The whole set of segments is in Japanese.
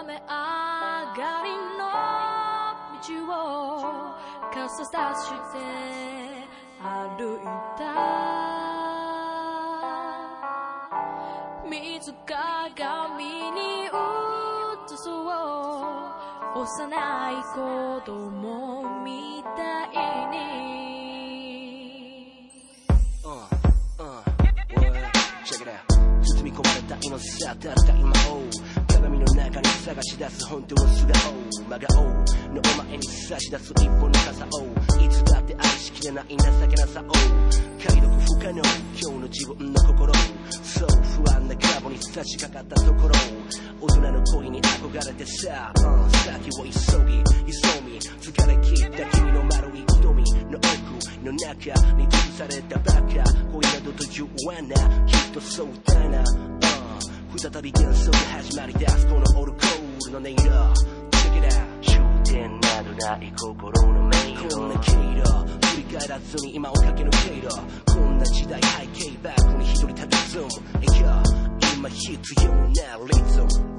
雨上がりの道を傘さして歩いた水鏡に映そう幼い子供みたいに Uh, uh. Check it out. 包み込まれた今さ誰か今を鏡の中に探し出す本当の素顔真顔のお前に差し出す。一本の傘をいつだって愛しきれない情けなさを解読不可能今日の自分の心そう。不安なカボに差し掛かったところ大人の恋に憧れてさ、うん、先を急ぎ急み疲れ切った君の丸い瞳の奥の中に潰されたバカ。恋などと言わなきっとそうだな、再び幻想で始まり出すこのオルコールの音色 Check it out. 終点などない心の迷路こんな経路振り返らずに今をかけ抜けろこんな時代背景バックに一人佇む Hey yo 今必要なリズム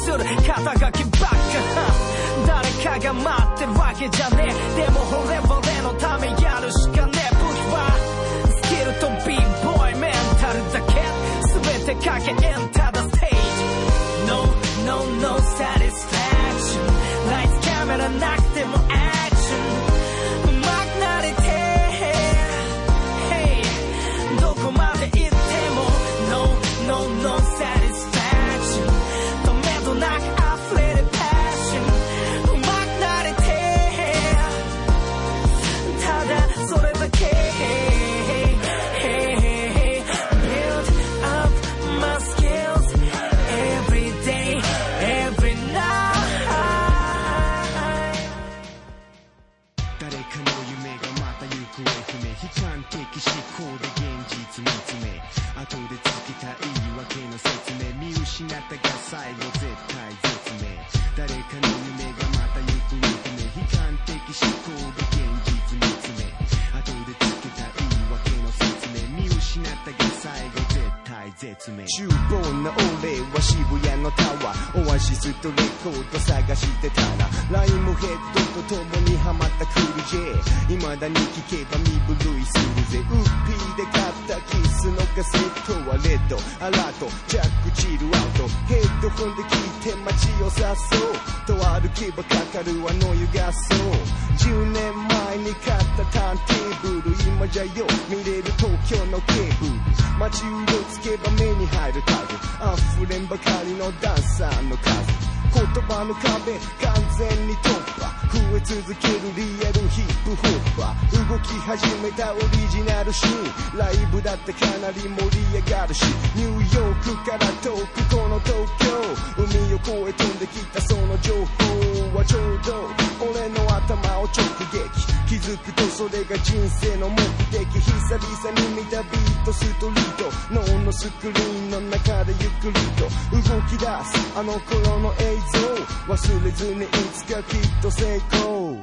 する。肩書きばっか誰かが待ってるわけじゃねえ。でも俺は俺のためやるしかねえ。僕はスキルとビーボーイメンタルだけ。全てかけエン絶命。厨房の俺は渋谷のタワー。オアシスとレコード探してたらライムヘッドと共にハマったクール J 未だに聞けば身震いするぜ。ウッピーで買ったキスのカセットはレッドアラートジャックチルアウト。ヘッドホンで聞いて街をさそう。と歩けばかかるあの湯がそう。10年前に買ったターンテーブル。今じゃよ見れる東京のケーブル。街うろつけば目に入るタグ溢れんばかりのダンサーの数。言葉の壁完全に突破。増え続けるリアルヒップホッパー。動き始めたオリジナルシーン。ライブだってかなり盛り上がるし。ニューヨークから遠くこの東京。海を越え飛んできたその情報。はちょうど俺の頭を直撃気づくとそれが人生の目的。久々に見たビートストリート脳のスクリーンの中でゆっくりと。動き出す。あの頃の映像。忘れずにいつかきっと成功。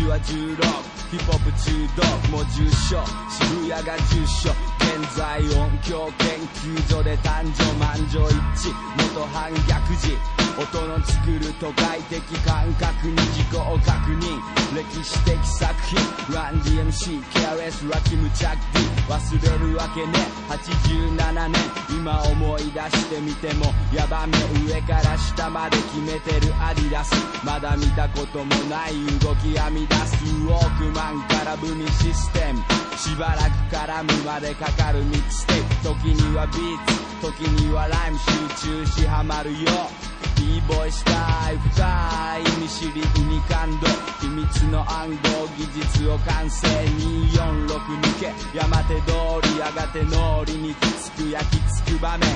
っていうか肩で抱え持ってた文ボックス年は16ヒップホップ中毒も重症渋谷が重症現在音響研究所で誕生満場一致。元反逆児音の作る都会的感覚に自己を確認。歴史的作品。RunDMC ケアレスラキムチャッキ忘れるわけね。87年。今思い出してみてもヤバめ上から下まで決めてるアディダス。まだ見たこともない動き編み出す。ウォークマンからブミシステム。しばらく絡むまでかかるミックステープ。時にはビーツ。時にはライム集中しハマるよ。B ボイスタイル深い見知り海感動秘密の暗号技術を完成246抜け山手通りやがて脳裏にきつく焼き付く場面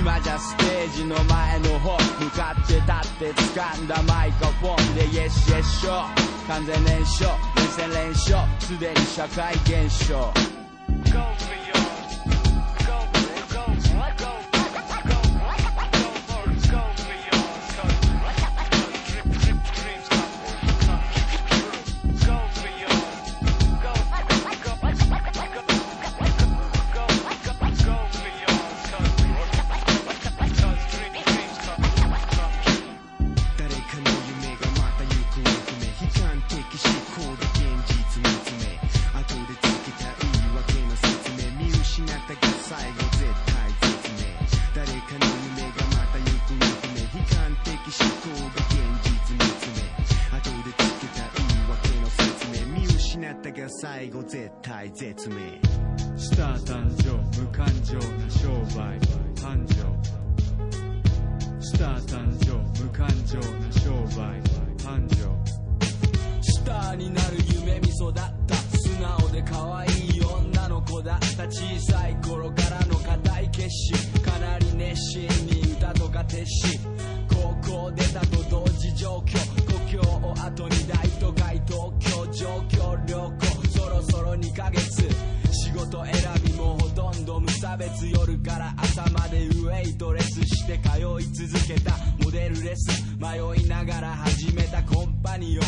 今じゃステージの前の方向かって立って掴んだマイクフォンでイエスイエスショー完全燃焼連戦連勝すでに社会現象「誰かのかなり熱心に歌とか徹し高校出たと同時上京故郷を後に大都会東京上京旅行。そろそろ2ヶ月。仕事選びもほとんど無差別。夜から朝までウェイトレスして通い続けた。モデルレス。迷いながら始めたコンパニオン。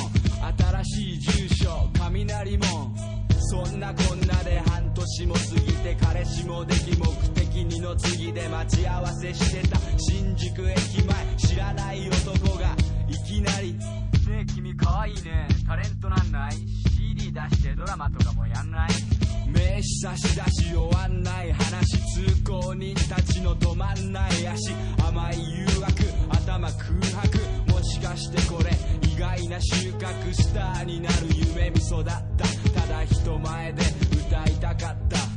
新しい住所。雷門そんなこんなで半年も過ぎて彼氏もでき目的にの次で待ち合わせしてた新宿駅前知らない男がいきなりねえ君可愛いいね。タレントなんない？CD 出してドラマとかもやんない？名刺差し出し終わんない話通行人たちの止まんない足。甘い誘惑頭空白もしかしてこれ意外な収穫スターになる夢見育った。ただ人前で歌いたかった。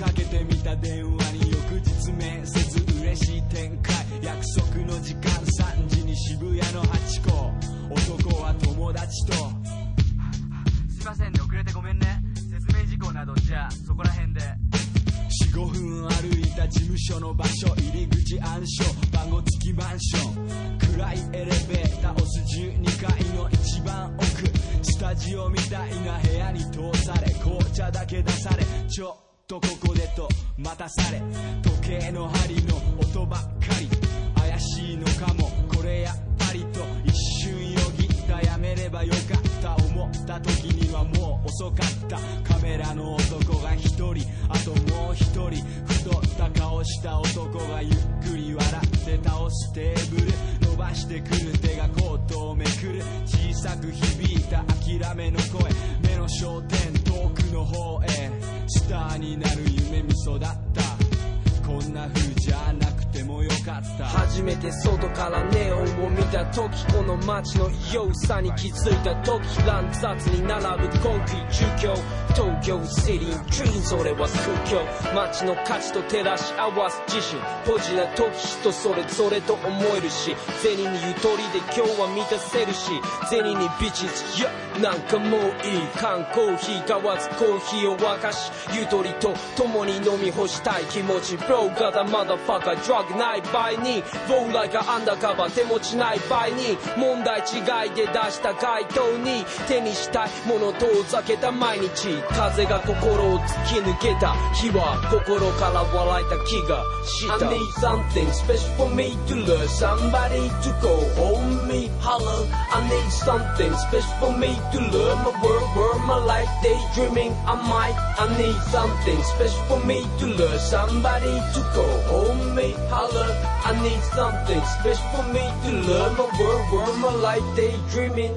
かけてみた電話に翌日面接嬉しい展開約束の時間3時に渋谷のハチ公男は友達とすいませんね遅れてごめんね。説明事項などじゃあそこら辺で。45分歩いた事務所の場所入り口暗証番号付きマンション。暗いエレベーター押す12階の一番奥。スタジオみたいな部屋に通され紅茶だけ出されちょっとここでと待たされ時計の針の音ばっかり。怪しいのかも。これやっぱりと一瞬よぎった。やめればよかった。思った時にはもう遅かった。カメラの男が一人あともう一人太った顔した男がゆっくり笑って倒すテーブル伸ばしてくる手がコートをめくる。小さく響いた諦めの声。目の焦点遠くの方へ。スターになる夢見育った。こんな風じゃなくてもよかった。初めて外からネオンを見た時この街の異様さに気づいた時乱雑に並ぶコンクリート。住居東京シティドリームそれは空虚街の価値と照らし合わす自身ポジな時人それぞれと思えるし銭にゆとりで今日は満たせるし銭にビチズいやなんかもういい缶コーヒー買わずコーヒーを沸かしゆとりと共に飲み干したい気持ち Bro got a motherfucker drug ない場合に Flow like a undercover 手持ちない場合に問題違いで出した回答に手にしたいもの遠ざけた毎日風が心を突き抜けた日は心から笑えた気がした I need something special for me to love somebody to go hold me holler I need something special for me to love my world world my life daydreaming I might I need something special for me to love somebody to go hold me holler I need something special for me to love my world world my life daydreaming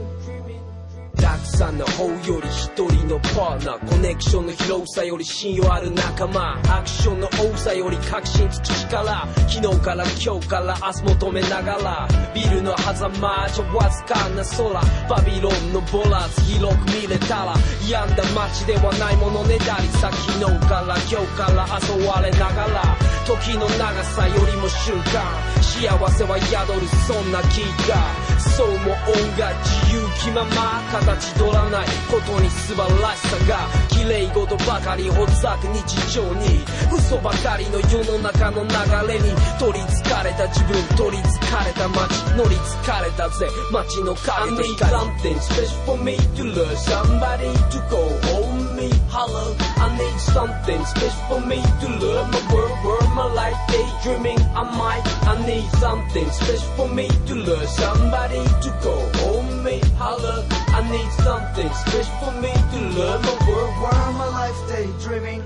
たくさんの方より一人のパーナーコネクションの広さより信用ある仲間アクションの多さより確信つく力昨日から今日から明日求めながらビルの狭間じゃわずかな空バビロンのボラーズ広く見れたら病んだ街ではないものねだりさ昨日から今日から遊ばれながら時の長さよりも瞬間幸せは宿るそんな気が。そうも音が自由気まま形取らないことに素晴らしさが綺麗事ばかりほざく日常に嘘ばかりの世の中の流れに取りつかれた自分取りつかれた街乗りつかれたぜ街の影と光 something special for me to love somebody to go hold me holler I need something special for me to love my world world my life daydreaming I might I need something special for me to love somebody to go hold me holler I need something special for me to love my world world my life daydreaming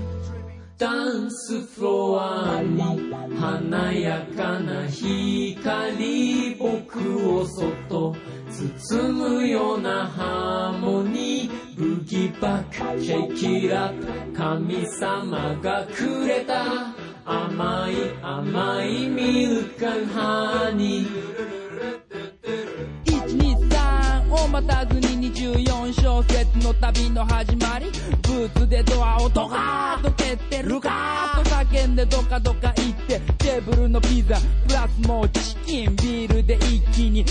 ダンスフロアに華やかな光僕をそっと包むようなハーモニーブギバックシェイキラップ神様がくれた甘い甘いミルクハニーピザプラスもうチキンビールで一気に流し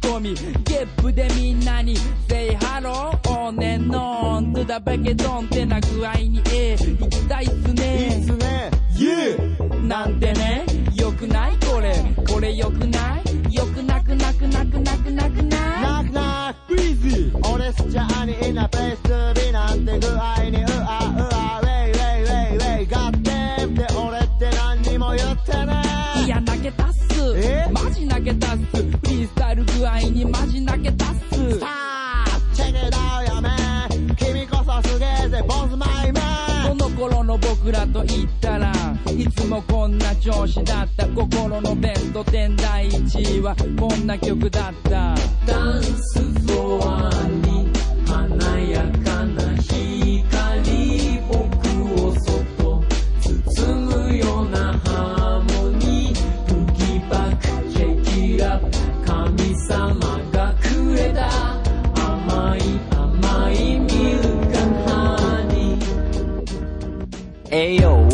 込みゲップでみんなに Say hello on and on to ってな具合にええ行きたいっすね。いいっすね。なんてねよくない？これ。これよくない？よくなくなくなくなくなくない？Knock knock Breezy 俺スチャーにイナプレイスビなんて具合と言ったらいつもこんな調子だった。心のベスト10第1位はこんな曲だった。ダンスフロアに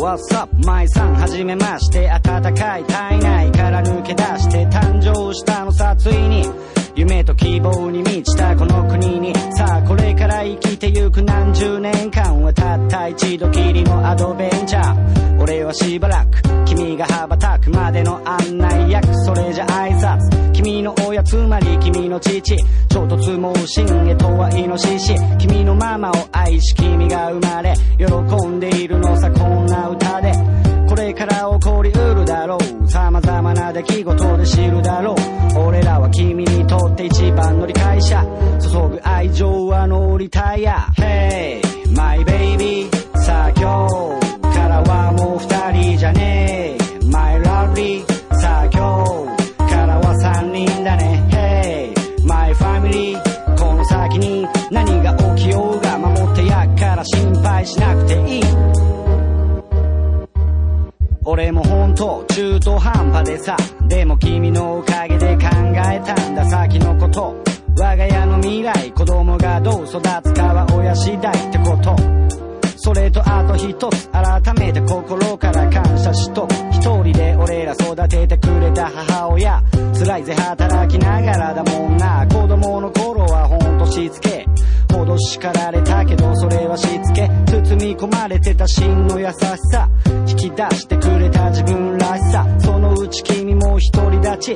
what's up? 舞さん、はじめまして。暖かい体内から抜け出して誕生したのさ、ついに。夢と希望に満ちたこの国にさあこれから生きてゆく何十年間はたった一度きりのアドベンチャー俺はしばらく君が羽ばたくまでの案内役それじゃ挨拶君の親つまり君の父衝突盲信へとはイノシシ君のママを愛し。君が生まれ。喜んでいるのさこんな歌で。これから起こりうるだろう。様々な出来事で知る。だろう俺らは君にとって一番の理解者注ぐ愛情は乗りたい Hey my baby. さあ今日からはもう二人じゃねえ。My lovely. さあ今日からは三人だね。Hey my family. この先に何が起きようが守ってやっから心配しなくていい。俺も本当中途半端でさ。でも君のおかげで考えたんだ。先のこと。我が家の未来子供がどう育つかは親次第ってこと。それとあと一つ改めて心から感謝しと一人で俺ら育ててくれた母親。辛いぜ働きながらだもんな。子供の頃はほんとしつけ。ほど叱られたけどそれはしつけ包み込まれてた真の優しさ引き出してくれた自分らしさそのうち君も独り立ち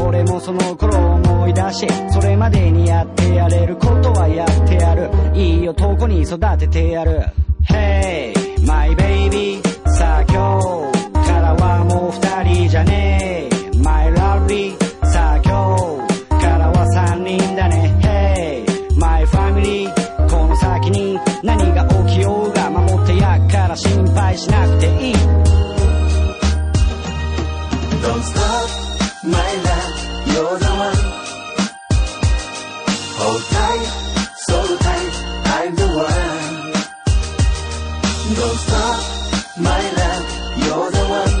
俺もその頃思い出しそれまでにやってやれることはやってやる。いい男に育ててやる。Hey my baby さあ今日からはもう二人じゃねえ。しなくていい Don't stop, my love, you're the one. Hold tight, so tight, I'm the one. Don't stop, my love, you're the one.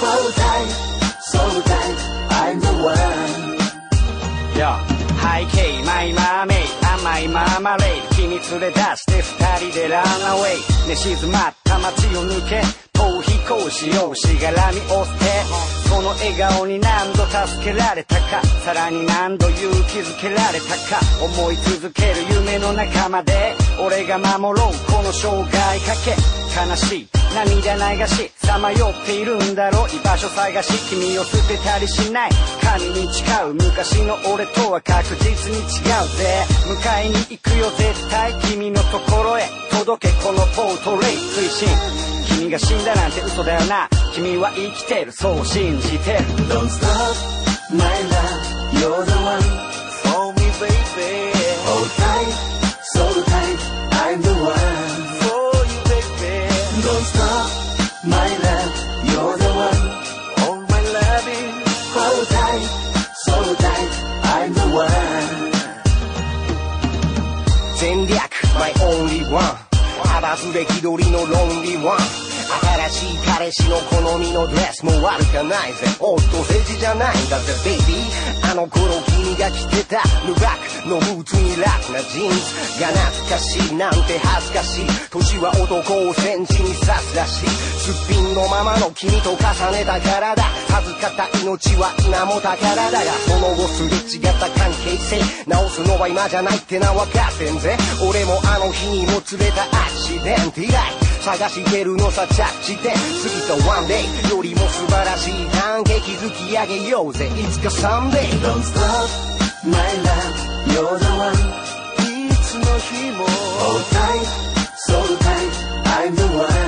Hold tight, so tight, I'm the one. よ背景マイマーメイ甘いマーマレイ君 連れ出して二人でランアウェイ。寝静まった街を抜け逃避行しようしがらみを捨てその笑顔に何度助けられたかさらに何度勇気づけられたか思い続ける夢の中まで俺が守ろうこの生涯かけ。悲しい。涙流しさまよっているんだろ。う居場所探し君を捨てたりしない。神に誓う昔の俺とは確実に違うぜ。迎えに行くよ絶対君のところへ。届けこのポートレイ推進。君が死んだなんて嘘だよな君は生きてる。そう。信じてる Don't stop, my love, you're the one. For me, baby. Hold tight, so 幅すべき鳥のロンリーワン新しい彼氏の好みのドレスも悪かないぜ。おっと政治じゃないんだぜ。ベイビーあの頃君が着てたルバックのブーツに楽なジーンズ。が懐かしいなんて恥ずかしい。年は男を戦地に刺すらしい。すっぴんのままの君と重ねた体授かった命は今も宝だがその後すれ違った関係性。直すのは今じゃないってな分かってんぜ。俺もあの日にもつれたアクシデント。以来探してるのさ着地点過ぎたワンデイよりも素晴らしい関係築き上げようぜいつかサンデー Don't stop, my love, you're the one. いつの日も Hold tight, so tight, I'm the one.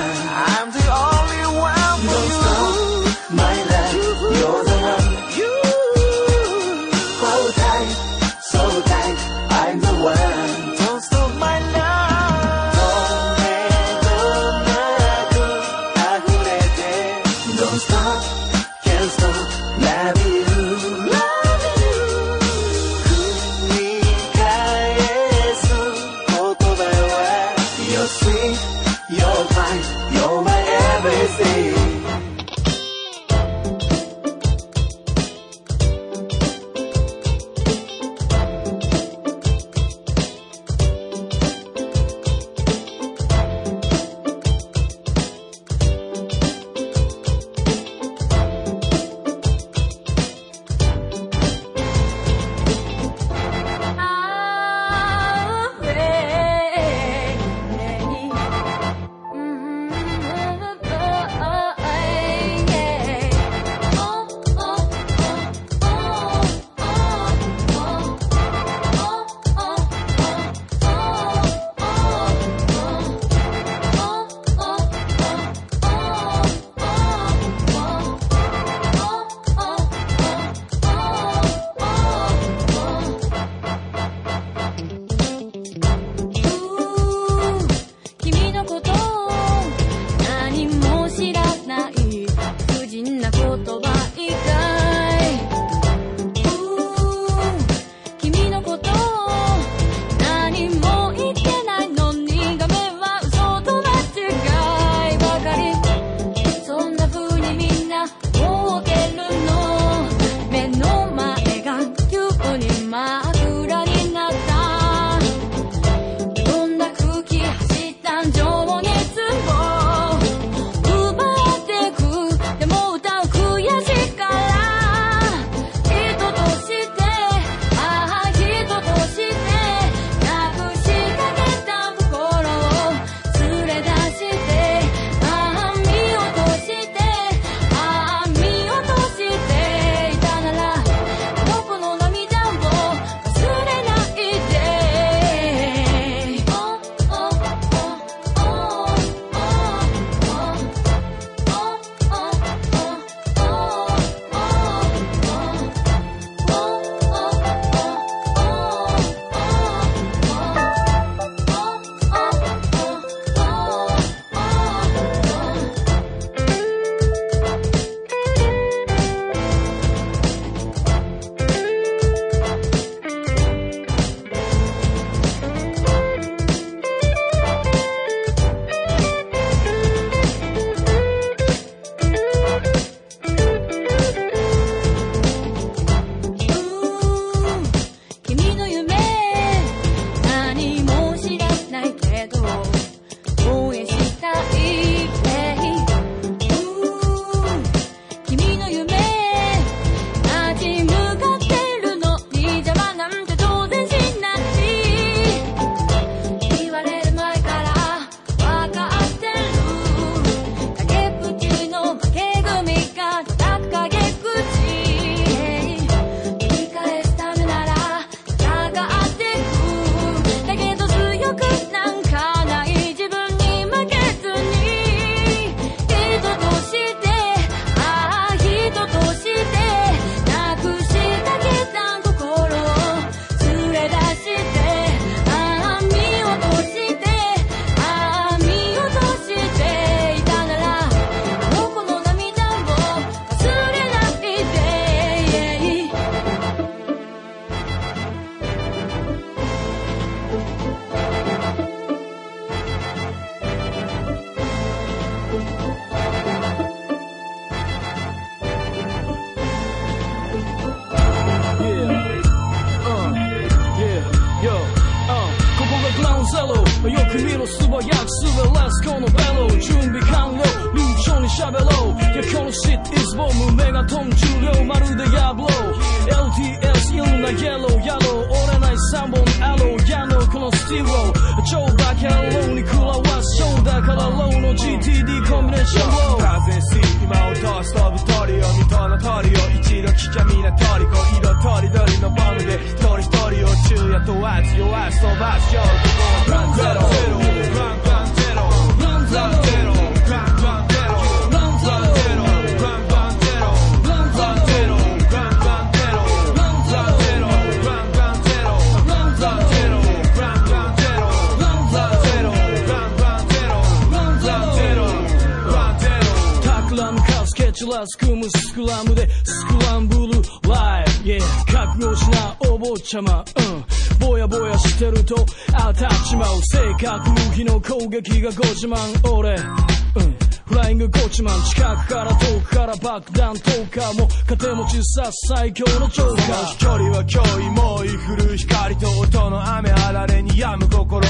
撃がご自慢俺。うん。フライングゴチマン。近くから遠くから爆弾投下も。糧持ちさ最強のジョーカー飛距離は脅威猛威降る光と音の雨あられに病む心現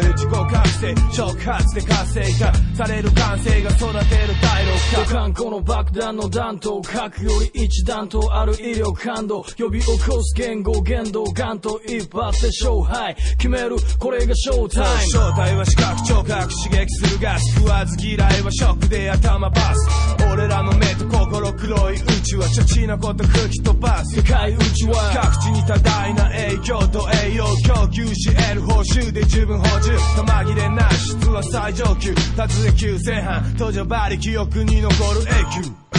れる自己覚醒。触発で活性化される感性が育てる第六ドカンこの爆弾の弾頭核より一段とある威力感度。呼び起こす言語言動ガンと一発で勝敗。決める。これがショータイム。正体は視覚聴覚刺激するガス食わず嫌いはショックで頭バス。俺らの目と心黒い宇宙はチャチなこと吹き飛ばす。世界宇宙は。各地に多大な影響と栄養供給し得る報酬で十分補充。玉切れなし質は最上級。達で急前半途上馬力記憶に残る永久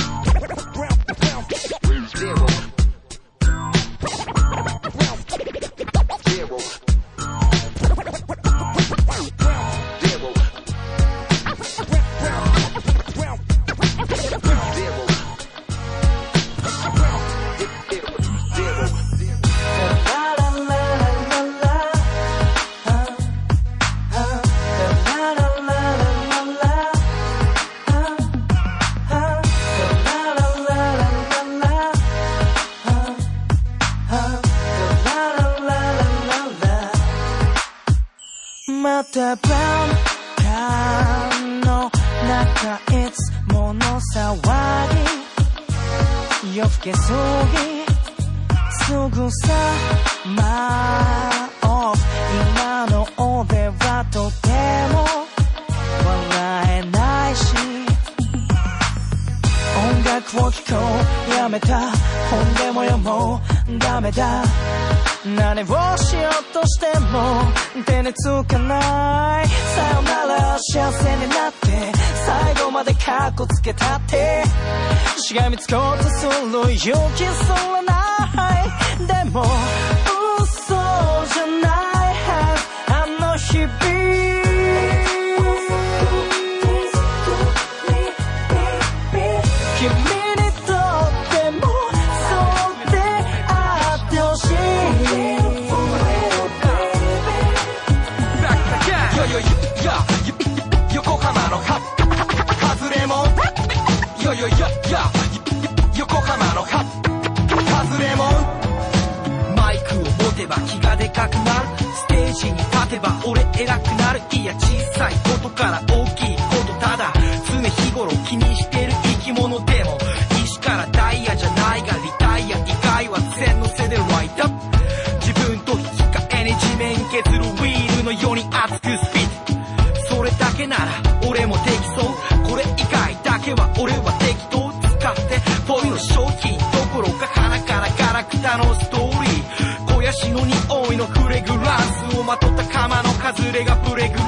まとった釜の外れがプレグラン。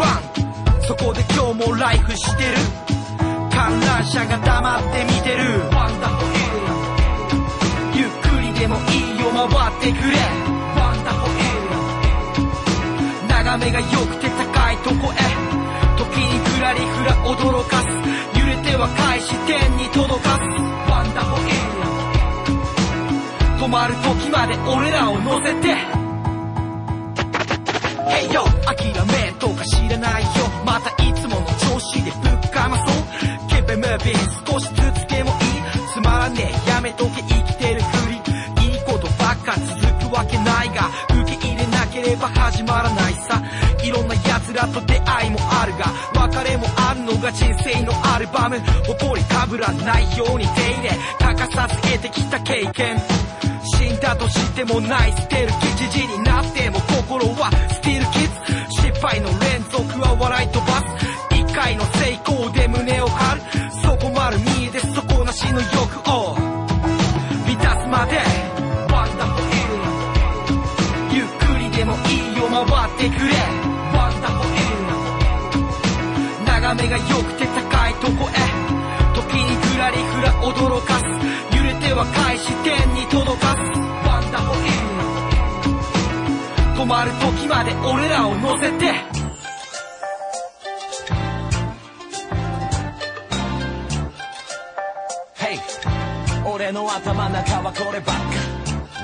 そこで今日もライフしてる。観覧車が黙って見てる。ワンダホエリア。ゆっくりでもいいよ回ってくれ。ワンダホエリア。眺めが良くて高いとこへ。時にふらりふら驚かす。揺れては返し天に届かす。ワンダホエリア。止まる時まで俺らを乗せて。Hey yo 諦めとか知らないよ。またいつもの調子でぶっかまそう。Keep it moving 少しずつでもいい。つまらねえ。やめとけ生きてるふり。いいことばっか続くわけないが。受け入れなければ始まらないさ。いろんな奴らと出会いもあるが。別れもあるのが人生のアルバム。誇りかぶらないように手入れ。欠かさず得てきた経験。死んだとしてもない捨てる吉時になっても心はスティールキッズ失敗の連族は笑い飛ばす。一回の成功で胸を張る。そこまる見えで底なしの欲を。満たすまでワンダフルゆっくりでもいいよ回ってくれ。ワンダフル眺めが良くて高いとこへ。時にふらりふら驚かす。揺れては返し天に届かす。止まる時まで俺らを乗せて。Hey 俺の頭の中はこればっか。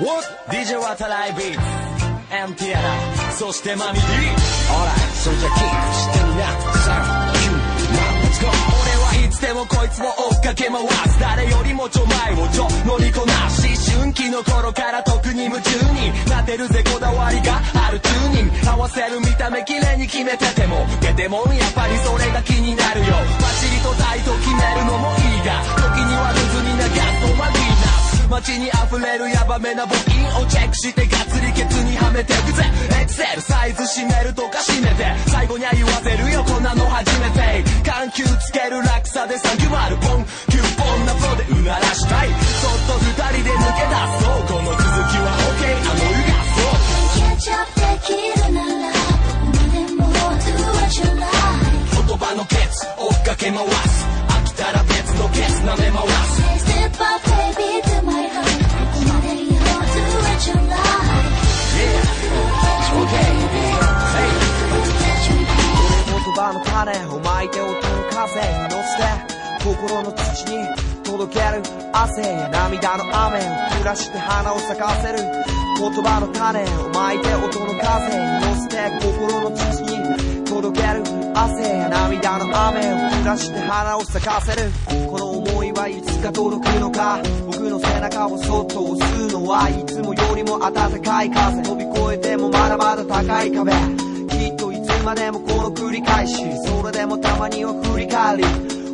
What? DJ 渡来ビーンティアラそしてマミリー Alright それじゃキープしてみな。3 2つでもこいつを追っかけ回す誰よりもちょ前をちょ乗りこなし春期の頃から特に夢中になってるぜこだわりがあるチューニング合わせる見た目綺麗に決めててもゲテモンやっぱりそれが気になるよバチリとタイト決めるのもいいが時にはルズに流すとマリーナ街に溢れるヤバめな募金をチェックしてガッツリケツにはめてくぜエクセルサイズ締めるとか締めて最後には言わせる差でサンキュポンキュッポンなフロでうならしたい。ける。汗や涙の雨を降らして花を咲かせる。言葉の種をまいて音の風に乗せて心の土に届ける。汗や涙の雨を降らして花を咲かせる。この思いはいつか届くのか。僕の背中をそっと押すのはいつもよりも暖かい風。飛び越えてもまだまだ高い壁。きっといつまでもこの繰り返し。それでもたまには振り返り。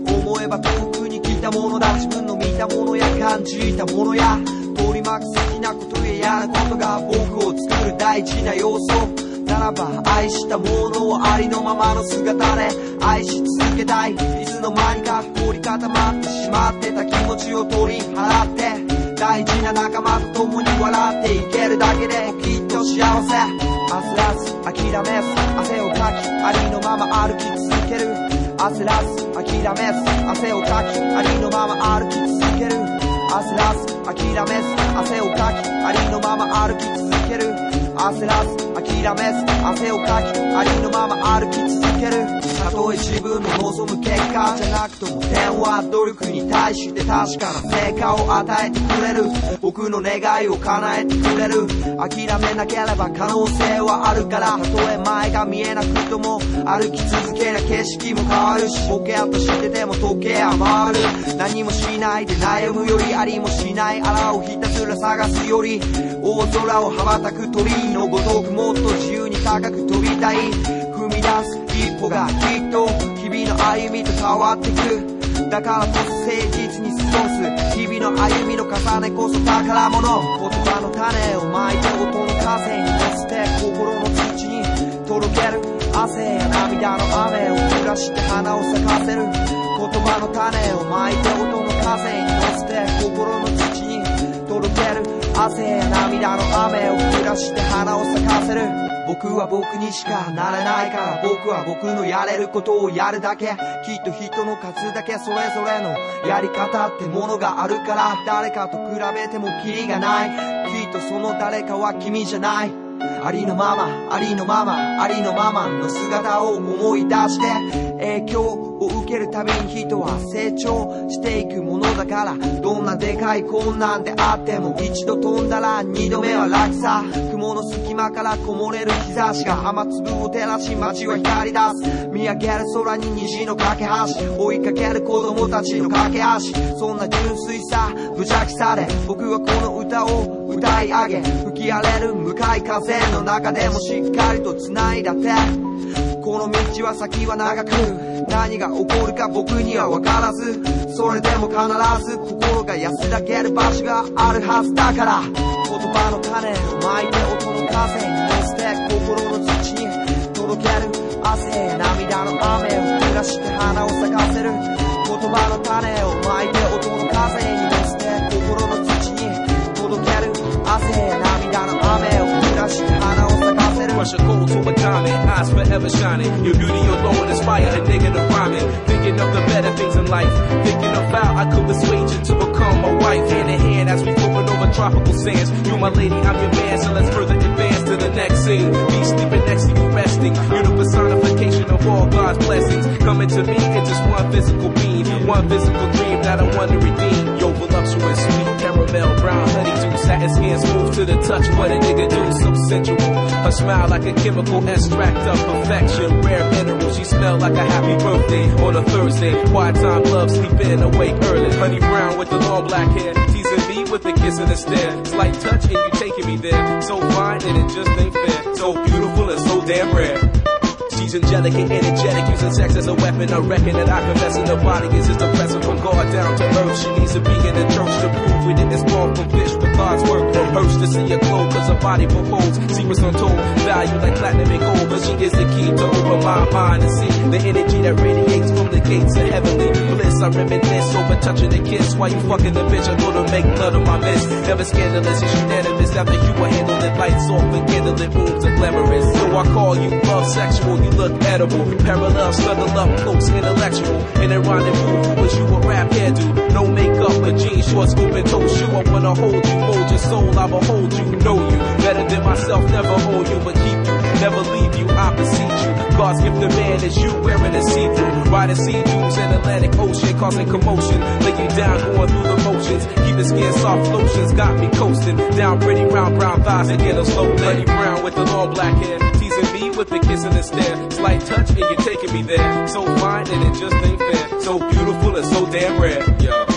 思えば遠くたものだ。自分の見たものや感じたものや。取り巻く好きなことや嫌なことが僕を作る大事な要素。ならば愛したものをありのままの姿で。愛し続けたい。いつの間にか凝り固まってしまってた気持ちを取り払って。大事な仲間と共に笑っていけるだけで。きっと幸せ。焦らず諦めず汗をかきありのまま歩き続ける。焦らず諦めず汗をかきありのまま歩き続ける。焦らず諦めず汗をかきありのまま歩き続ける。焦らず諦めず汗をかきありのまま歩き続ける。たとえ自分の望む結果じゃなくとも電話努力に対して確かな成果を与えてくれる。僕の願いを叶えてくれる。諦めなければ可能性はあるから。たとえ前が見えなくとも歩き続けりゃ景色も変わるしボケやとしてても時計は回る。何もしないで悩むよりありもしないあらをひたすら探すより大空を羽ばたく鳥。のごとくもっと自由に高く飛びたい踏み出す一歩がきっと日々の歩みと変わってくだからこそ誠実に過ごす日々の歩みの重ねこそ宝物言葉の種をまいて音の風に乗せて心の土に届ける。汗や涙の雨を降らして花を咲かせる。言葉の種をまいて音の風に乗せて心の土に届ける。汗や涙の雨を降らして花を咲かせる。僕は僕にしかなれないから。僕は僕のやれることをやるだけ。きっと人の数だけそれぞれのやり方ってものがあるから。誰かと比べてもキリがない。きっとその誰かは君じゃない。ありのまま、ありのまま、ありのままの姿を思い出して。影響を受けるたびに人は成長していくものだからどんなでかい困難であっても一度飛んだら二度目は楽さ雲の隙間からこもれる日差しが雨粒を照らし街は光り出す。見上げる空に虹の架け橋追いかける子供たちの架け橋そんな純粋さ無邪気さで僕はこの歌を歌い上げ。吹き荒れる向かい風の中でもしっかりと繋いだ手この道は先は長く何が起こるか僕には分からずそれでも必ず心が安らげる場所があるはずだから。言葉の種をまいて音の風に乗せて心の土に届ける汗涙の雨を降らして花を咲かせる。言葉の種をまいて音の風に Hearts a cold to a comet, eyes forever shining. Your beauty your thought is fire, a nigga to rhyming. Thinking of the better things in life. Thinking of how I could persuade you to become my wife. Hand in hand as we flowing over tropical sands. You my lady, I'm your man, so let's further advance to the next scene. Me sleeping next to you resting. You the personification of all God's blessings. Coming to me in just one physical being. One physical dream that I want to redeem. Your voluptuous, sweet caramel, brown honey Satin skin smooth to the touch. What a nigga do, so sensual. Her smile like a chemical extract of perfection. Rare mineral, she smell like a happy birthday on a Thursday. Quiet time, love, sleep in, awake early. Honey brown with the long black hair. Teasing me with a kiss and a stare. Slight touch and you taking me there. So fine and it just ain't fair. So beautiful and so damn rare. She's angelic and energetic, using sex as a weapon. I reckon that I confess in her body is just a present from God down to earth. She needs to be in the church to prove we didn't spawn from fish God's work. Hurts to see her glow, cause her body propose. Secrets untold, value like platinum and gold. But she is the key to open my mind and see the energy that radiates from the gates of heavenly bliss. I reminisce over touching a kiss while you fucking the bitch. I go to make blood of my miss. Never scandalous, it's unanimous. After you were handling lights off and candlelit rooms are glamorous. So I call you love sexual, you look edible. Parallel, snuggle up close, intellectual. In a rendezvous, was you a rap hairdo? No makeup, but jeans, shorts, open toe shoe. I wanna hold you, mold your soul, I will hold you, know you. Better than myself, never own you, but keep you, never leave you, I beseech you. God's gift to man is you wearing a see-through. Riding sea dunes in Atlantic Ocean, causing commotion. Lay you down, going through the motions. Keep the skin soft lotions, got me coasting. Down pretty round brown thighs and get a slow Bloody brown with the long black hair. Teasing me with the kiss and the stare. Slight touch and you're taking me there. So fine and it just ain't fair. So beautiful and so damn rare. Yeah.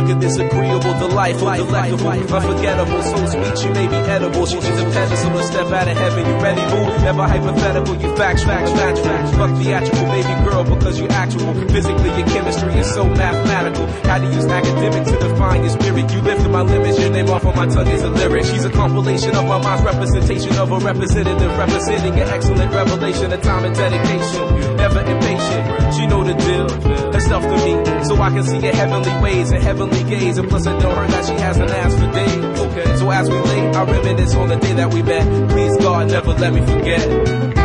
Look at this agreeable, delightful, delectable, unforgettable, so sweet she may be edible. She's a pedestal, a step out of heaven. You ready, boo? Never hypothetical, you facts, facts, facts, facts. Fuck theatrical, baby girl, because you actual. Physically, your chemistry is so mathematical. How to use academic to define your spirit. You lifted my limits, your name off on my tongue is a lyric. She's a compilation of my mind's representation of a representative, representing an excellent revelation of time and dedication. Never impatient, she know the deal. Herself to me, so I can see her heavenly ways and heavenly gaze. And plus, I know her that she hasn't asked for days. Okay, so as we lay, I reminisce on the day that we met. Please, God, never let me forget.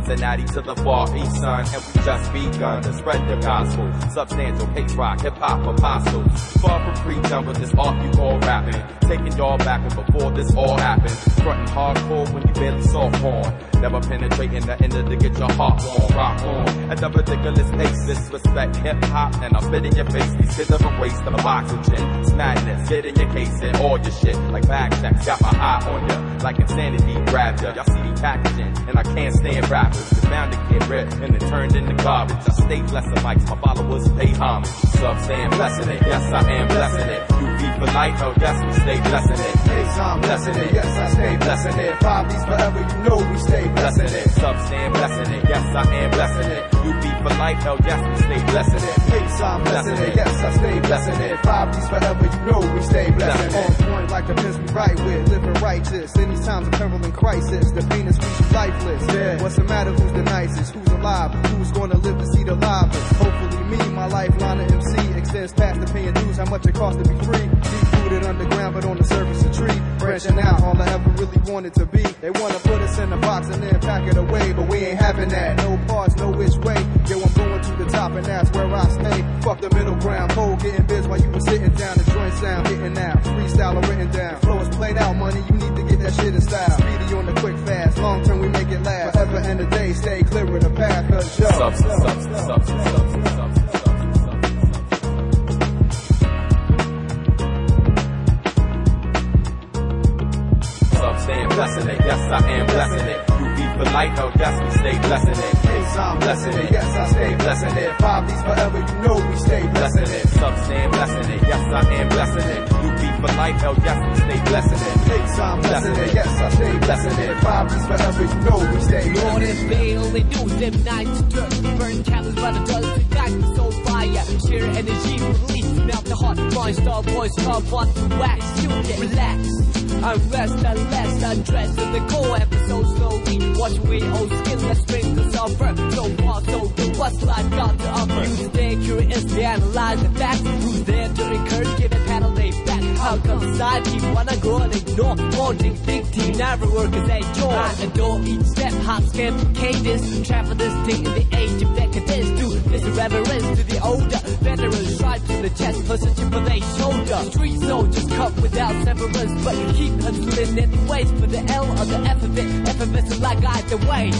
Cincinnati to the far east side, and we just begun to spread the gospel. Substantial hate rock, hip hop apostles. Far from preaching with this art you call rapping. Taking y'all back when before this all happened. Frontin' hardcore when you barely soft porn. Never penetrating the end to get your heart warm. Rock on at the ridiculous pace. Disrespect hip hop, and I'll spit in your face. These kids are a waste of oxygen. It's madness, get in your case and all your shit. Like bag checks, got my eye on ya. Like insanity grabbed ya. Y'all see me packaging, and I can't stand rappers. Cause bound to get rid, and it turned into garbage. I stay blessing mics, my followers pay homage. Sub saying blessing it, yes I am blessing it. You polite, oh yes we stay blessing it. I'm blessing it, yes, I stay blessing it. Five D's forever, you know we stay blessing it. Sub saying blessing it, yes I am blessing it. You be polite, oh yes we stay blessing it. I'm blessing it, yes, I stay blessing it. Five D's forever, you know we stay blessing it. On point like the pimps we right with, living righteous. Any times of peril and crisis, the pain is reaching lifeless. Yeah. What's the matter? Who's the nicest? Who's alive? Who's gonna live to see the livest? Hopefully me, my lifeline of MC extends past the paying dues. How much it costs to be free? Deep rooted underground, but on the surface a tree. Branching out, all I ever really wanted to be. They wanna put us in a box and then pack it away, but we ain't having that. No parts, no which way. Yo, I'm going to the top and that's where I stay. Fuck the middle ground, cold getting biz while you sitting down. The joint sound hitting out, freestyle written down. Flow is played out, money. You need to get that shit in style. Speedy on the quick fast, long term we make it last. Forever and a day, stay clear of the path. Cause yo, Substance, substance, substance, substance, substance. Blessing it, yes I am blessing it. You be polite, oh yes we stay blessing it. Hey, I'm blessing it, yes, I stay blessing it. Five D's forever, you know we stay blessing it. Substand blessing it, yes I am blessing it. You be for life, hell yes we stay blessing it. Yes, I'm blessing it, yes, I stay blessing it. Five D's forever, you know we stay Lord blessing and it. Bale, they do them nights dirt Burn candles by the dozen tonight with so fire Sheer energy release. Melt the heart Mind star voice want to wax. You get relaxed Unrest unless undressed in the core episode slowly Wash away old skin let's bring the suffer So far so good what's life got to offer. You stay curious to analyze the facts? Who's there to encourage give a paddle they back How come side people wanna go and ignore Wanting think team never work as a chore I adore each step hop skip cadence Travel this thing in the age of decadence. Do this reverence to the older Veterans stripe to the chest push a chip on their shoulder. Street soldiers cut without severance But keep hustling anyways For the L or the F of it is like either way.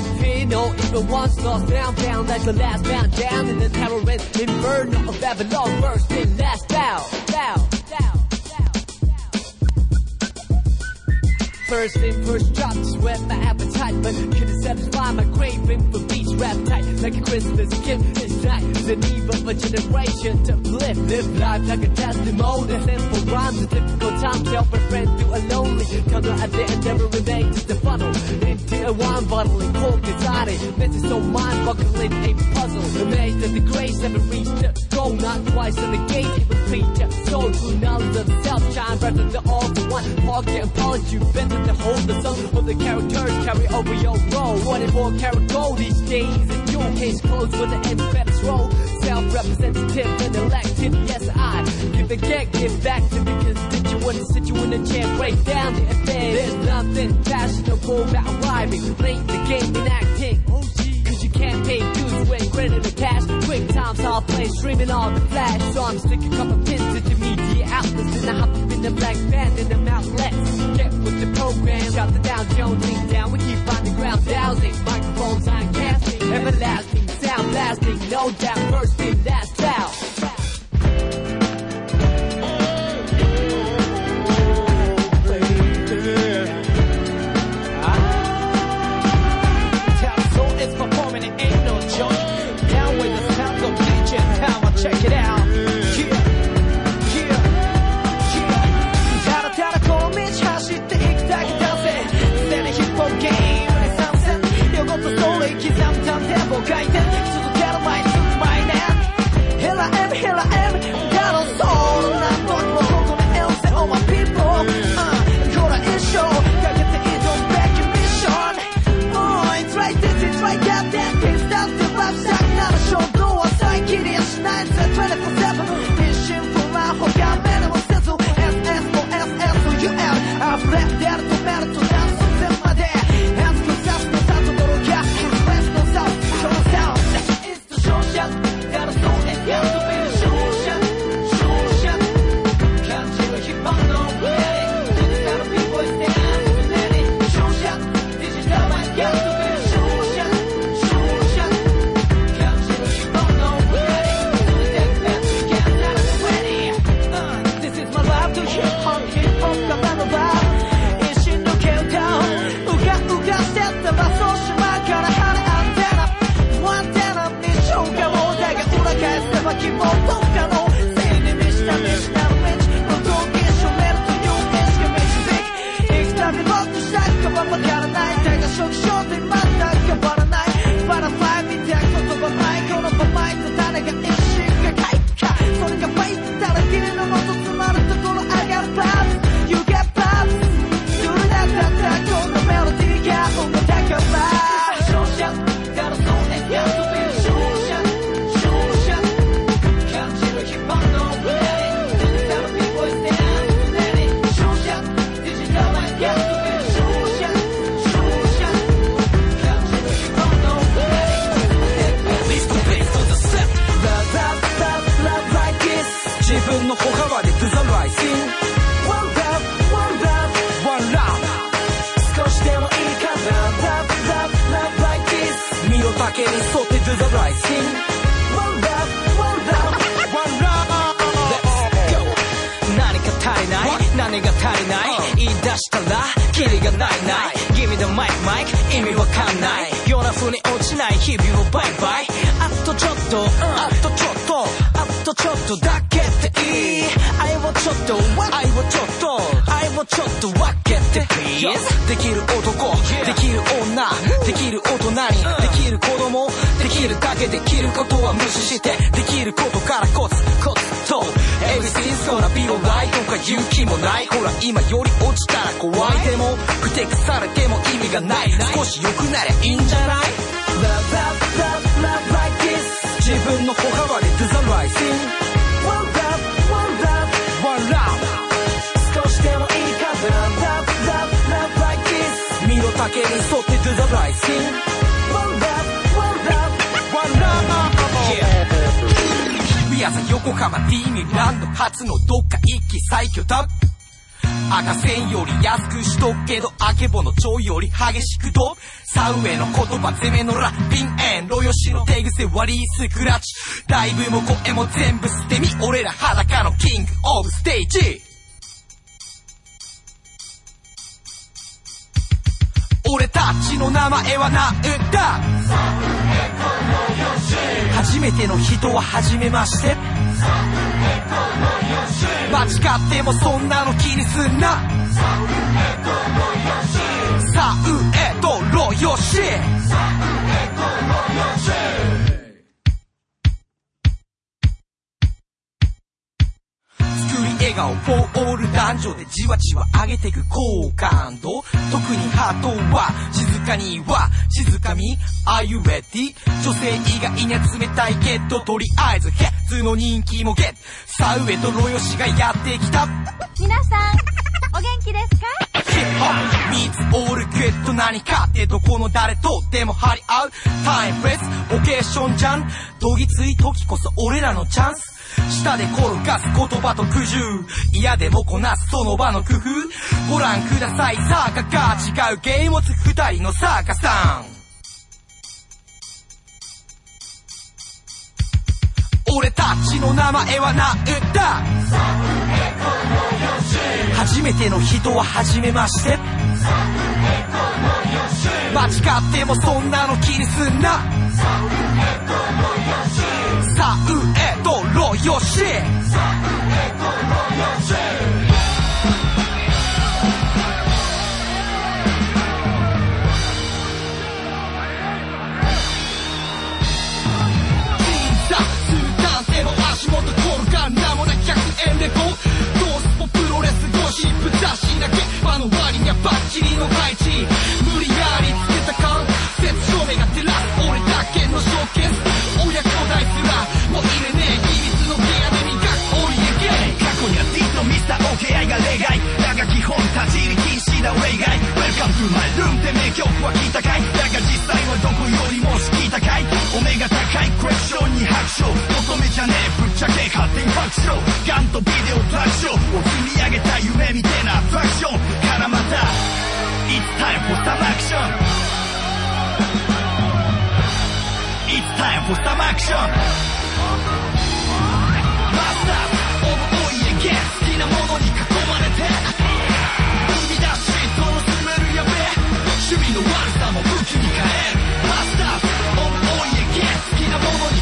No evil once lost down Down like the last bound down In the terrorist inferno of Babylon. First in last down Down, First in, first drop, to whet my appetite, but couldn't satisfy my craving for beach rap tight. Like a Christmas gift, this night is the need of a generation to live, live life like a testimony. Simple rhymes, a difficult time, to help a friend through a lonely tunnel at the end, never remain just a funnel into a wine bottle and cork it. This is so mind-boggling, a puzzle. Amazed that the grace never reached the goal, not twice in the gate, it was preacher. Soul through knowledge of the self, shine brighter than all for one. Pocket and polish you better to hold the sun of the characters carry over your role. What if more carrot gold these days? And your case closed with the embedded role. Self-representative and elected, yes I give the gag, give back to the constituents. Sit you in a chair, break down the affair. There's nothing fashionable about rhyming, playing the game and acting. You can't pay dues when credit or cash. Quick times I'll play, streaming all the flash. So I'm sticking a couple pins into media outlets. And I hop up in the black band in them outlets. Get with the program, got the Dow Jones link down. We keep on the ground dowsing. Microphones on casting, everlasting sound blasting. No doubt, first in, last out. Nobody to the right thing One love, one love, one love 少しでもいいから Love, love, love like this 身の丈に沿って to the right thing One love, one love, one love Yeah 日比谷横浜ディーミランド初のどっか一気最強だ赤線より安くしとくけどあけぼのちょいより激しくと。サウエの言葉攻めのラピンエンロヨシの手癖割りスクラッチ。ライブも声も全部捨てみ俺ら裸のキングオブステージ。俺たちの名前はなんだ初めての人は初めまして。間違ってもそんなの気にすんな。さうえとろよし。作り笑顔フォーオール男女でじわじわ上げてく好感度。特にハートは静かには静かみ。Are you ready? 女性以外には冷たいけどとりあえずヘッズの人気もゲッサウエとロヨシがやってきた。皆さんお元気ですか？ヒップホップ meets all good 何かってどこの誰とでも張り合う。タイムレスオケーションじゃん。どぎつい時こそ俺らのチャンス下で転がす言葉と苦渋嫌でもこなすその場の工夫。ご覧ください。サーカが違う芸持つ二人のサーカさん。俺たちの名前はなんだ。初めての人は初めまして。間違ってもそんなの気にすんな。さうえとろよし。さする男性の足元転がる名もな100円レポどうスポプロレスゴシップ雑誌だけ。場の割にはバッチリの配置。Room って名曲は聞いたかい。だが実際はどこよりも敷居高い。お目が高いクエスチョンに拍手求めじゃねえ。ぶっちゃけ勝手にファクションガンとビデオトラクショーを積み上げた夢みてえなアトラクションからまた It's time for some action It's time for some action の悪さも武器に変える。マスターオブオイエゲ好きなものに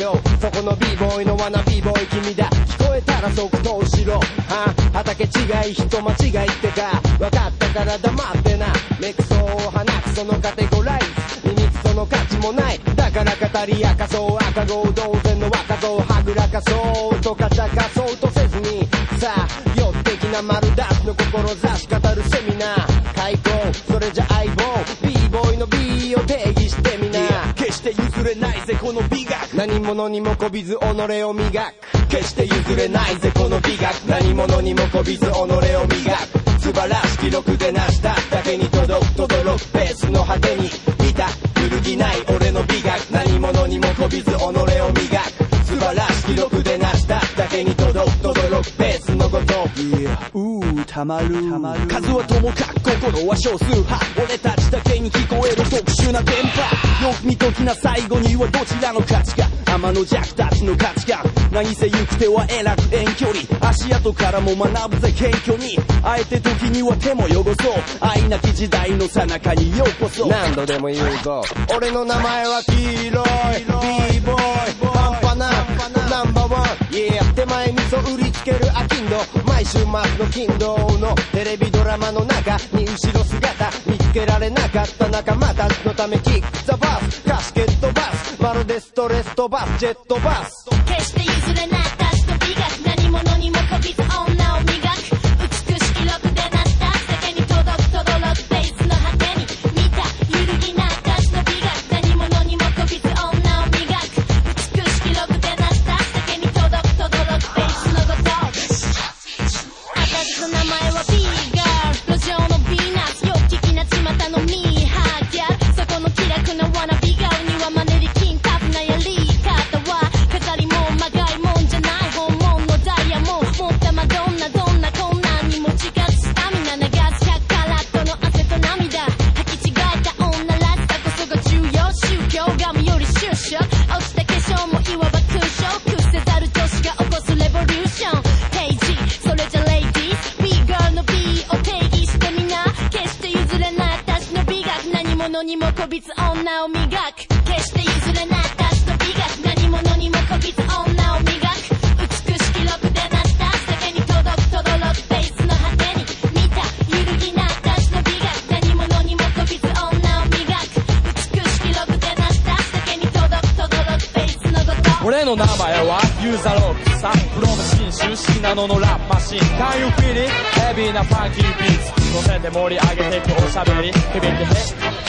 よ。そこの b ボーイの罠 b ボーイ君だ。聞こえたらそこの後ろ。は畑違い人間違いってか。分かったから黙ってな。メクソを放つそのカテゴライズ。耳その価値もない。だから語り明かそう。赤子同然の若造はぐらかそうとか茶化そうとせずに。さあ予的な丸出しの志語るれないぜこの美学。何者にもこびず己を磨く。決して譲れないぜこの美学。何者にもこびず己を磨く。素晴らしき録でなしただけに届く。とどろくベースの果てに見た。揺るぎない俺の美学。何者にもこびず己を磨く。素晴らしき録でなしただけに届く。のごと。うーたまる。数はともかく心は少数。派俺たちだけに聞こえる特殊な電波。よく見ときな最後にはどちらの価値か。天の弱たちの価値観。何せ行く手はえらく遠距離。足跡からも学ぶぜ謙虚に。あえて時には手も汚そう。愛なき時代の最中にようこそ。何度でも言うぞ。俺の名前は黄色い。B ボーイ半端なナンバーワン Yeah 手前味噌売りつけるアキンド毎週末の金土のテレビドラマの中に後ろ姿見つけられなかった仲間たちのためキックザバスカシケットバスまるでストレスとバスジェットバス。決して譲れない私と美学何者にもこびず女をにもこびず女を磨く。決して譲れない私の美学。何者にもこびず女を磨く。美しき録でなった世に届く。とどろくベースの果てに見た揺るぎない私の美学。何者にもこびず女を磨く。美しき録でなった世に届く。とどろくベースのごと俺の名前はユーザロックさプロの新出身なののラップマシン。Can you feel it? ヘビーなファンキービーツ乗せて盛り上げていく。おしゃべり。響きヒップハップ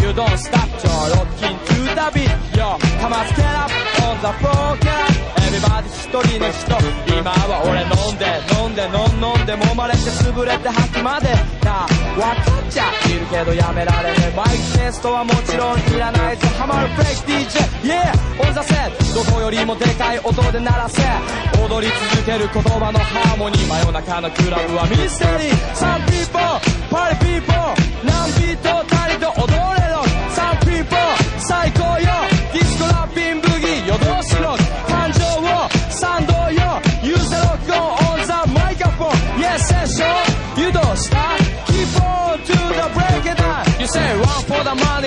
You don't stop your looking to the beat Yo come on get up on the floor get up Everybody 一人の人。今は俺飲んで飲んで飲ん飲んで揉まれて潰れて吐くまでなわかっちゃいるけどやめられねえマイクテストはもちろんいらないぜ。ハマるフェイク DJ Yeah! on the set どこよりもでかい音で鳴らせ。踊り続ける言葉のハーモニー。真夜中のクラブはミステリー。Some people party people 何ビートたりと踊れろ。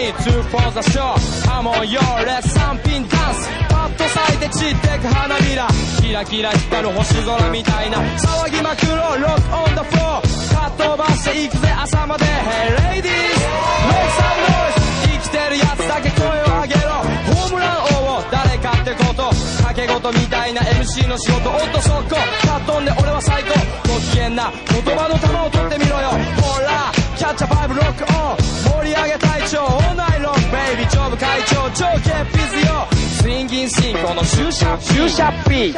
For the money two for the show Come on yo let's 三品ダンスパッと咲いて散ってく花びらキラキラ光る星空みたいな騒ぎまくろう Rock on the floor. かっ飛ばしていくぜ朝まで Hey ladies Make some noise. 生きてるやつだけ声を上げろホームラン王を誰かってこと掛け事みたいな MC の仕事。おっとそこかっ飛んで俺は最高。ご機嫌な。言葉の球を取ってみろよ。ほら。キャッチャーバイブロックオン盛り上げ隊長オーナイロンベイビー長部会長超ケッピズよスインギン進行の終射終射ピー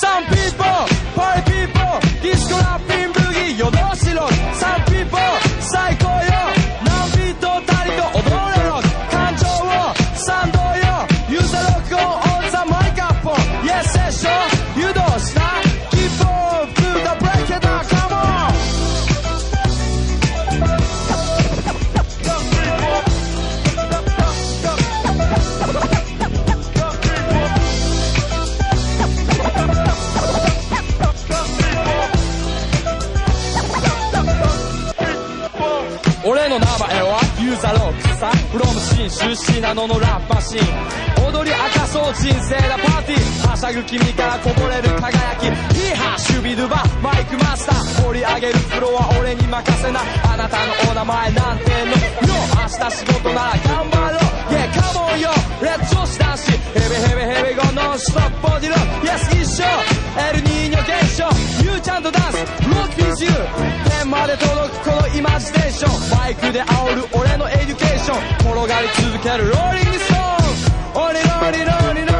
Some people, party people, ディスコラッピンブギー夜通しろ Some people, 俺の名前はユーザロックさん。フロムシン出身なののラッパシン踊り明かそう人生なパーティーはしゃぐ君からこぼれる輝きヒーハーシ守ビルバマイクマスター掘り上げるプロは俺に任せなあなたのお名前なん。てのよ明日仕事なら頑張ろう Yeah come on yo let's just ヘベヘベヘベゴノンストップボディロー Yes 一生エルニーニョ現象 You ちゃんとダンス ROCKEYZU まで届くこのイマジネーション。バイクで煽る俺のエデュケーション。転がり続けるローリングストーン。リロリロ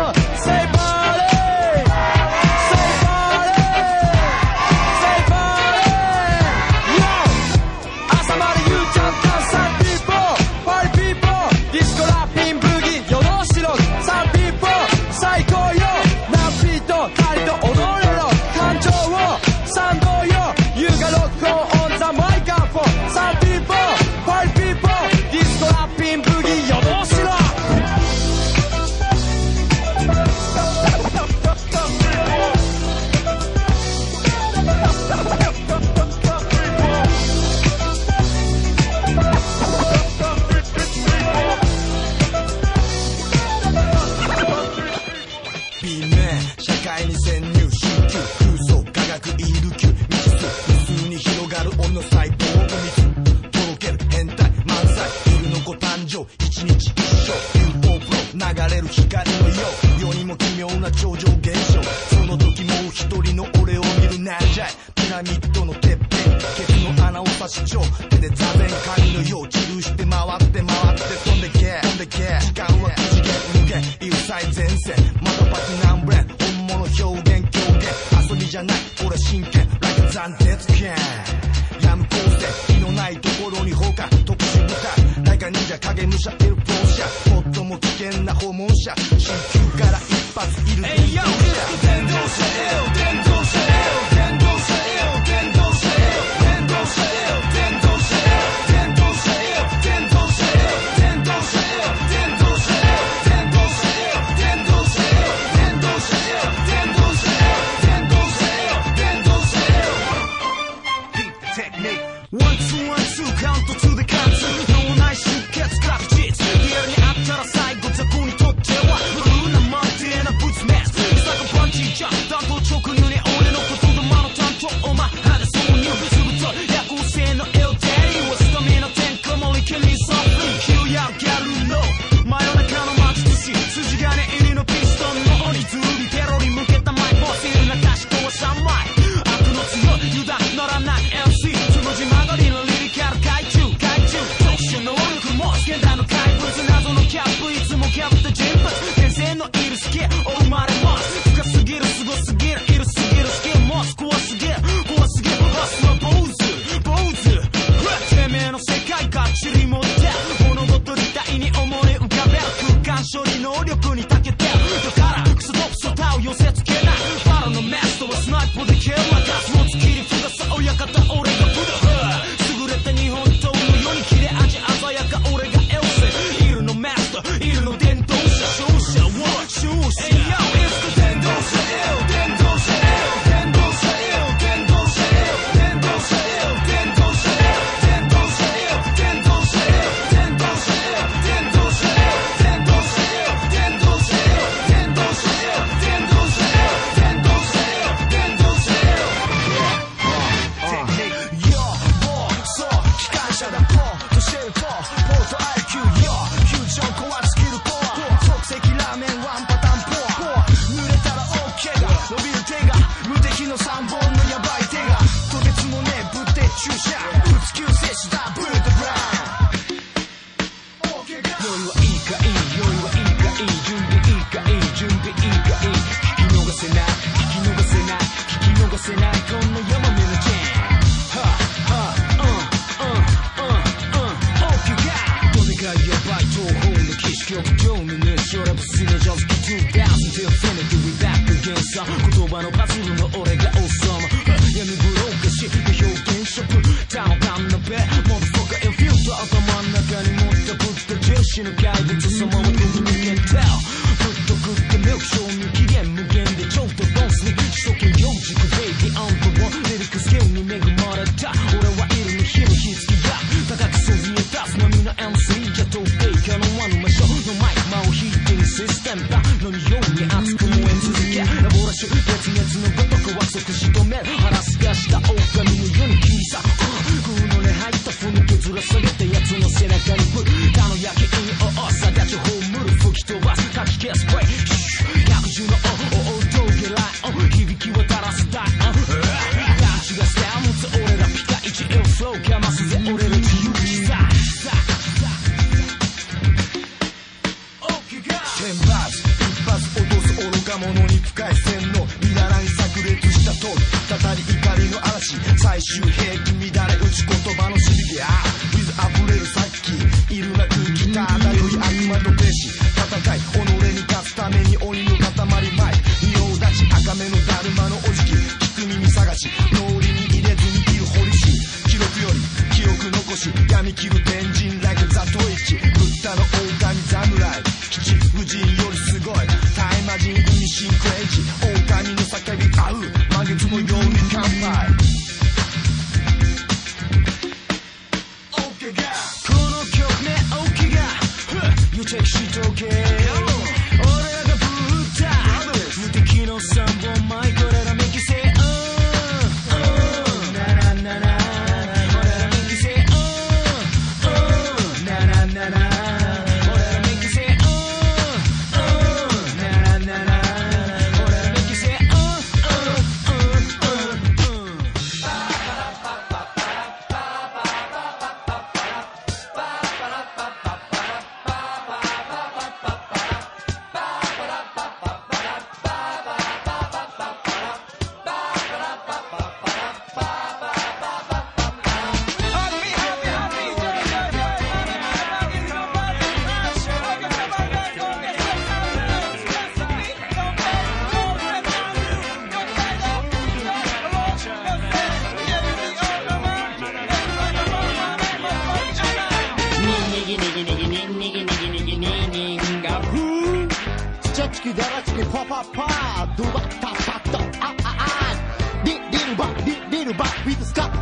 パパパドバッタッタッタあああリリルバリリルバウィズスカバラ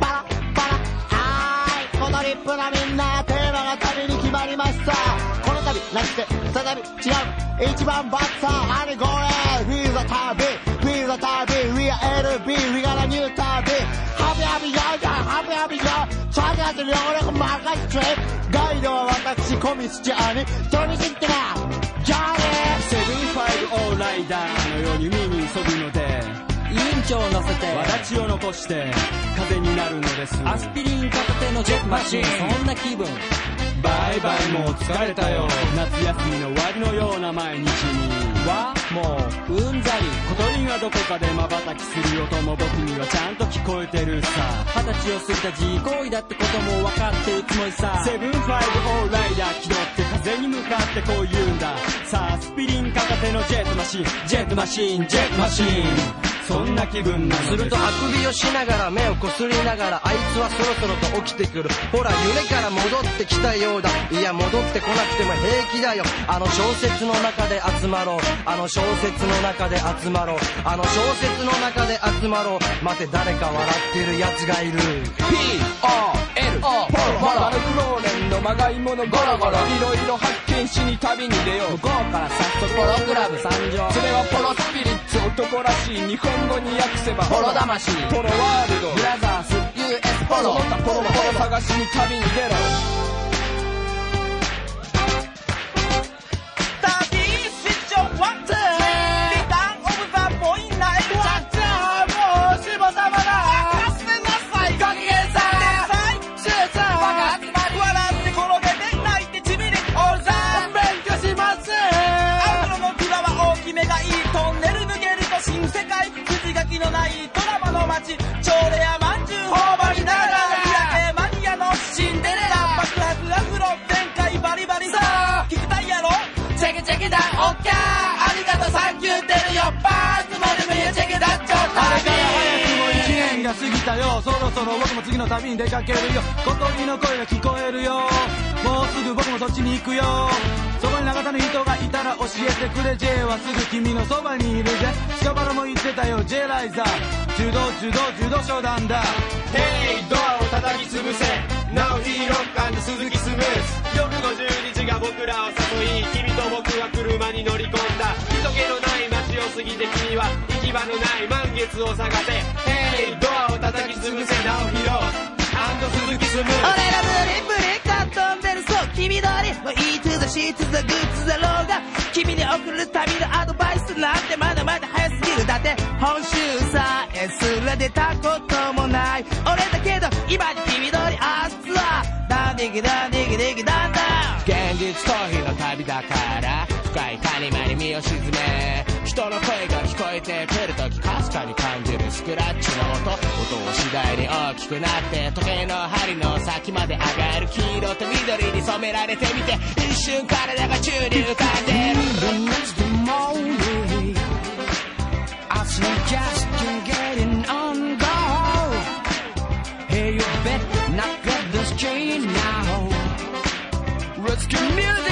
バラはーいこのリップなみんなテーマが旅に決まりましたこの旅なして再び違う一番バッターあれこれ We the 旅 We the 旅 We are LB We got a new 旅ハビハビヨーハビハビヨーチャージャーズ両力マカストリップガイドは私コミスチャーにトニシってなァイブオーライダーのように海に急ぐので委員長を乗せてわだちを残して風になるのです。アスピリン片手のジェットマシン。そんな気分。バイバイもう疲れたよ。夏休みの終わりのような毎日に。はもううんざり。小鳥がどこかで瞬きする音も僕にはちゃんと聞こえてるさ。二十歳を過ぎた自慰行為だってことも分かってるつもりさ。セブンファイブオーライダー気取って風に向かってこう言うんだ。さあスピリン片手のジェットマシン。ジェットマシンジェットマシン。そんな気分なす。するとあくびをしながら目をこすりながらあいつはそろそろと起きてくる。ほら夢から戻ってきたようだ。いや戻ってこなくても平気だよ。あの小説の中で集まろう。あの小説の中で集まろう。あの小説の中で集まろう。待て誰か笑ってる奴がいる。P-O-L ポロポロバルフローレンのまがいものゴロゴロ。いろいろ発見しに旅に出よう。向こうから早速ポロクラブ参上。それはポロスピリッツ男らしい日本語に訳せばポロ魂。ポロワールド。ブラザース US ポロ。ポロ探しに旅に出ろラマの街朝礼やまんじゅう頬張りながら日焼けマニアのシンデレラ。爆発アフロ全開バリバリさ。あ聞きたいやろ？チェケチェケだオッケー。ありがとうサンキューてるよバー。ツまでもやチェケだっちょあれから早くも1年が過ぎたよ。そろそろ僕も次の旅に出かけるよ。小鳥の声が聞こえるよ。もうすぐ僕もそっちに行くよ。そこに長田の人がいたら教えてくれ。J はすぐ君のそばにいるぜ。スカバラも言ってたよ。J ライザー。柔道柔道柔道商団だ。ヘイドアを叩き潰せ。ナオヒーロック鈴木スムース。夜の12時が僕らを誘い君と僕は車に乗り込んだ。人気のない街を過ぎて君は行き場のない満月を探せ。Hey ドアを叩き潰せナオヒーロー鈴木スムース俺らブリブリかっ飛んでるそう君通りもう E to the C to the good to the low が君に送る旅のアドバイスなんてまだまだ早すぎるだって本州さえすら出たこともない俺だけど今に君通り明日はダンディギダンディギディギダンダン現実逃避の旅だから深い谷間に身を沈め。人の声が聞こえてくるときかすかに感じクラッチの音音を次第に大きくなって時計の針の先まで上がる黄色と緑に染められてみて一瞬体が宙に浮かんでる Let's get music.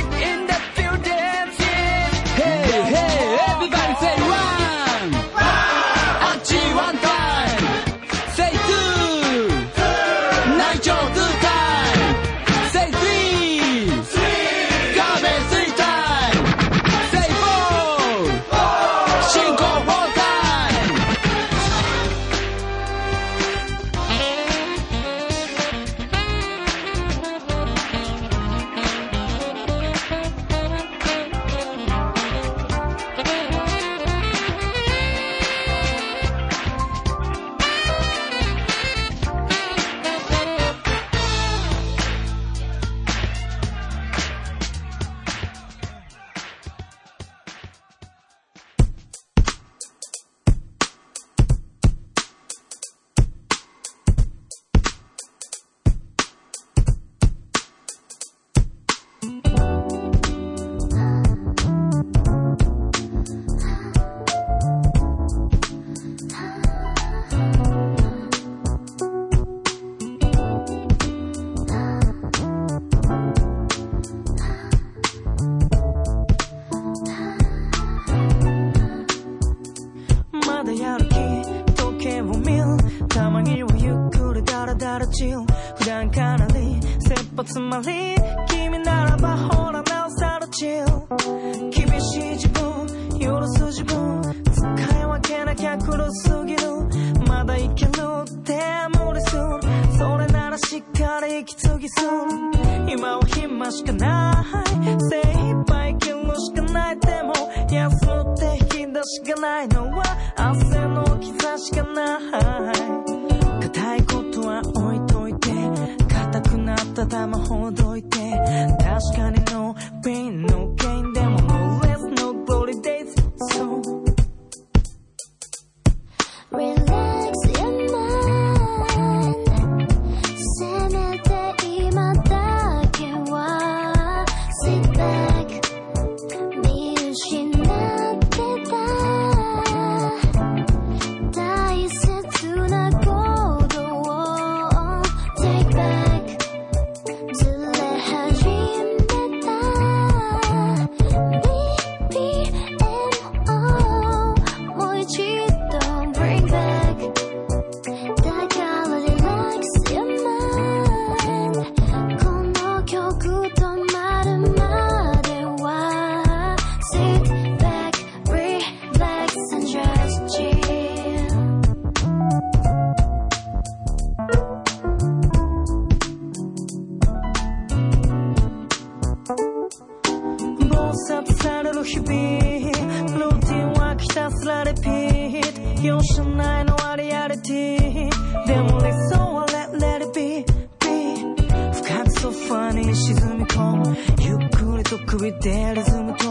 くりと首でリズムと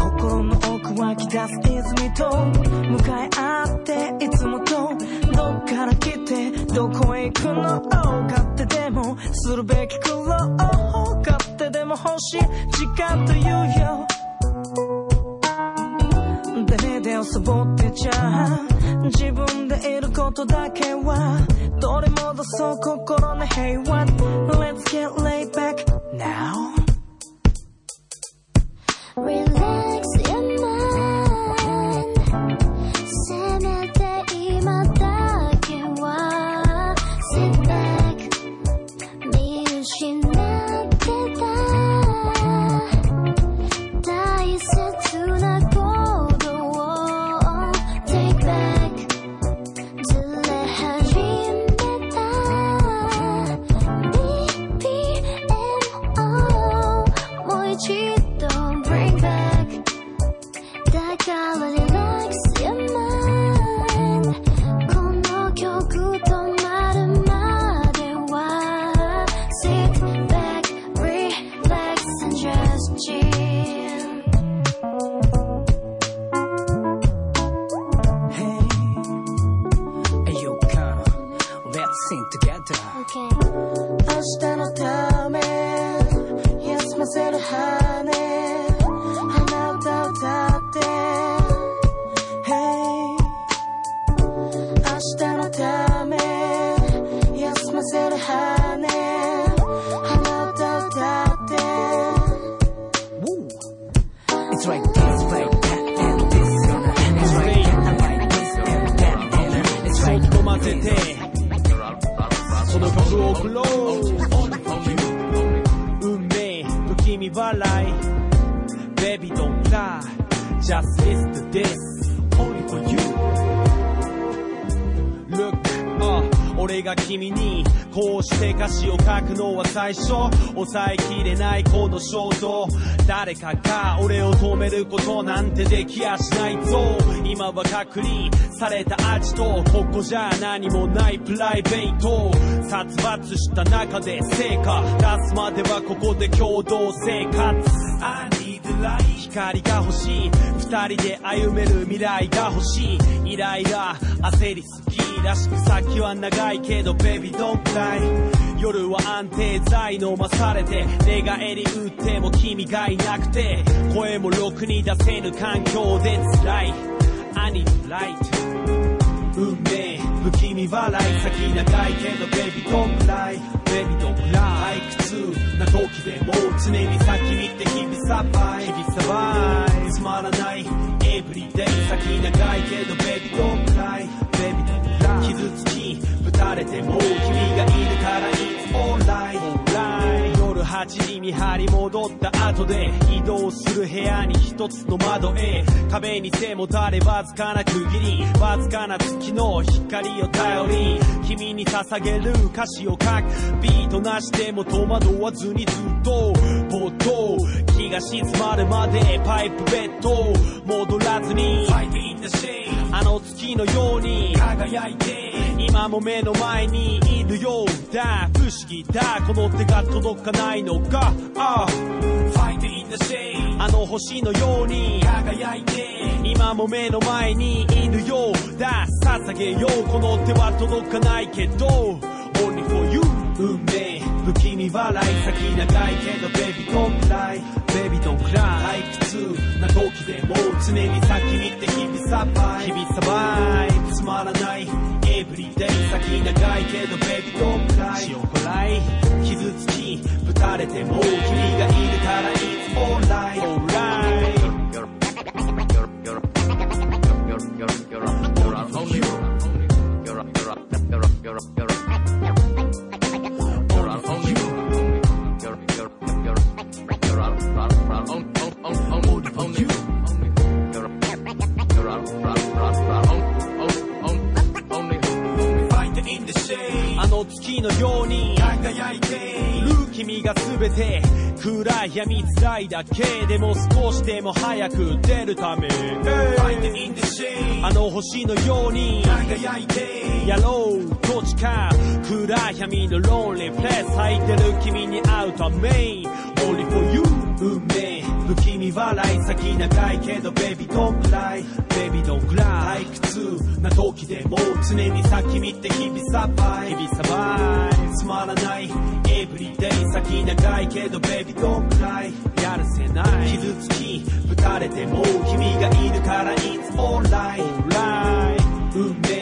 心の奥湧き出す泉と向かい合っていつもとどっから来てどこへ行くの勝手でもするべき苦労勝手でも欲しい時間というよ。ダメだよサボってちゃ自分でいることだけ止めることなんてできやしないぞ。今は隔離された味とここじゃ何もないプライベート。殺伐した中で成果。出すまではここで共同生活。I need 光が欲しい。二人で歩める未来が欲しい。イライラ焦りすぎらしく先は長いけど Baby don't cry 夜は安定剤飲まされて寝返り打っても君がいなくて声もろくに出せぬ環境で辛い。I need light 運命。不気味笑い先長いけどベビードんブライベビードンブライ退屈な時でも常に先見て日々サバイ。日々サバイ。つまらないエブリデイ先長いけどベビードんブライベビードんブライ傷つきぶたれても君がいるからいつもオンライン8時に見張り戻った後で移動する部屋に一つの窓へ。壁に背もたれわずかな区切り。わずかな月の光を頼り君に捧げる歌詞を書く。ビートなしても戸惑わずにずっと冒頭が静まるまでパイプベッド戻らずに。あの月のように輝いて。今も目の前にいるようだ。不思議だ。この手が届かないのか。ああ。あの星のように輝いて。今も目の前にいるようだ。捧げよう。この手は届かないけど。Only for you 運命不気味笑い先長いけどベビーどんくらいベビーどんくらい退屈な時でも常に先見て日々サバイ日々サバイつまらないエブリデイ先長いけどベビーどんくらい塩こらい傷つきぶたれても君がいるからいつオンラインオンライン。あの月のように輝いている君が全て暗闇辛いだけでも少しでも早く出るため。あの星のように輝いてやろうと誓う暗闇のロンリープレス入ってる君に会うため。Only for you 運命。未払い先長いけどベビードンくらいベビードンくらい退屈な時でも常に先見て日々サバイ。日々サバイ。つまらないエブリデイ先長いけどベビードンくらいやるせない。傷つきぶたれても君がいるからいつもライライ運命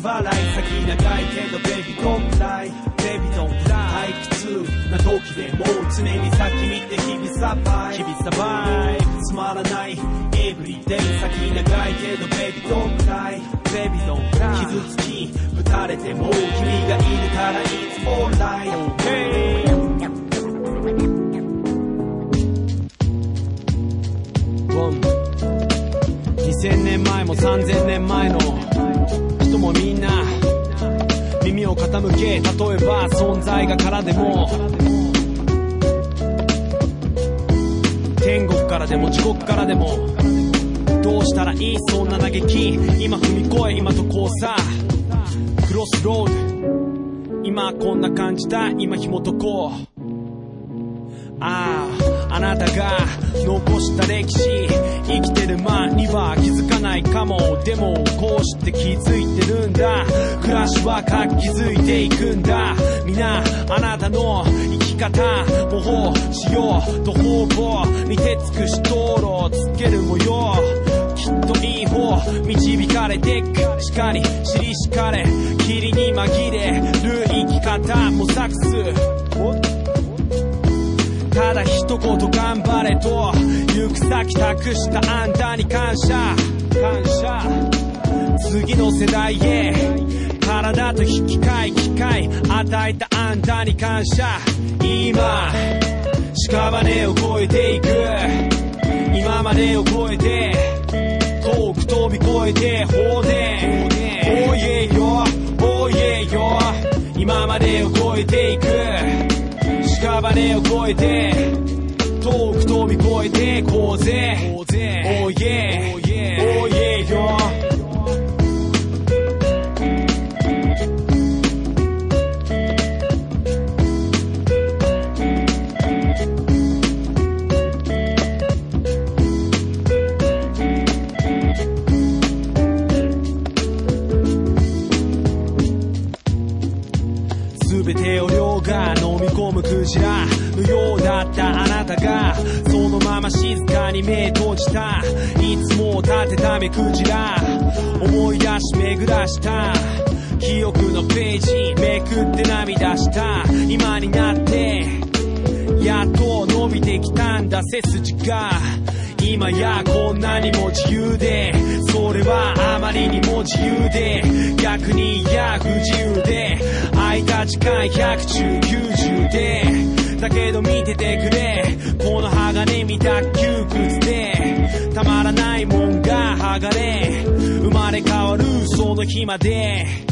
先長いけどベビーゴンプライベビードンプライ苦痛な時でも常に先見て日々サバイ日々サバイつまらないエブリデイ先長いけどベビーゴンプライベビードンプライ傷つき打たれても君がいるからいつもライオーケー2000年前も3000年前のもみんな。耳を傾け例えば存在がからでも。天国からでも地獄からでも。どうしたらいい？そんな嘆き。今踏み越え今とこうさクロスロード。今こんな感じだ。今紐解こう。ああ。あなたが残した歴史生きてる間には気づかないかも。でもこうして気づいてるんだ。暮らしは活気づいていくんだ。皆あなたの生き方模倣しよう。と方々に手つくし道路をつける模様きっといい方導かれてく。しかり知りしかれ。霧に紛れる生き方模索すただ一言頑張れと行く先託したあんたに感謝。感謝。次の世代へ体と引き換え機会与えたあんたに感謝。今屍を越えていく。今までを超えて遠く飛び越えて放電 Oh yeah よ Oh yeah よ。今までを超えていく。屍を越えて遠く飛び越えてこうぜ。Oh yeah Oh yeah ま静かに目閉じた。いつも立てた目クジラ思い出し巡らした。記憶のページめくって涙した。今になって。やっと伸びてきたんだ背筋が。今やこんなにも自由で。それはあまりにも自由で。逆にいや不自由で空いた時間100中90で。だけど見ててくれ。この鋼見た窮屈でたまらないもんが剥がれ。生まれ変わるその日まで。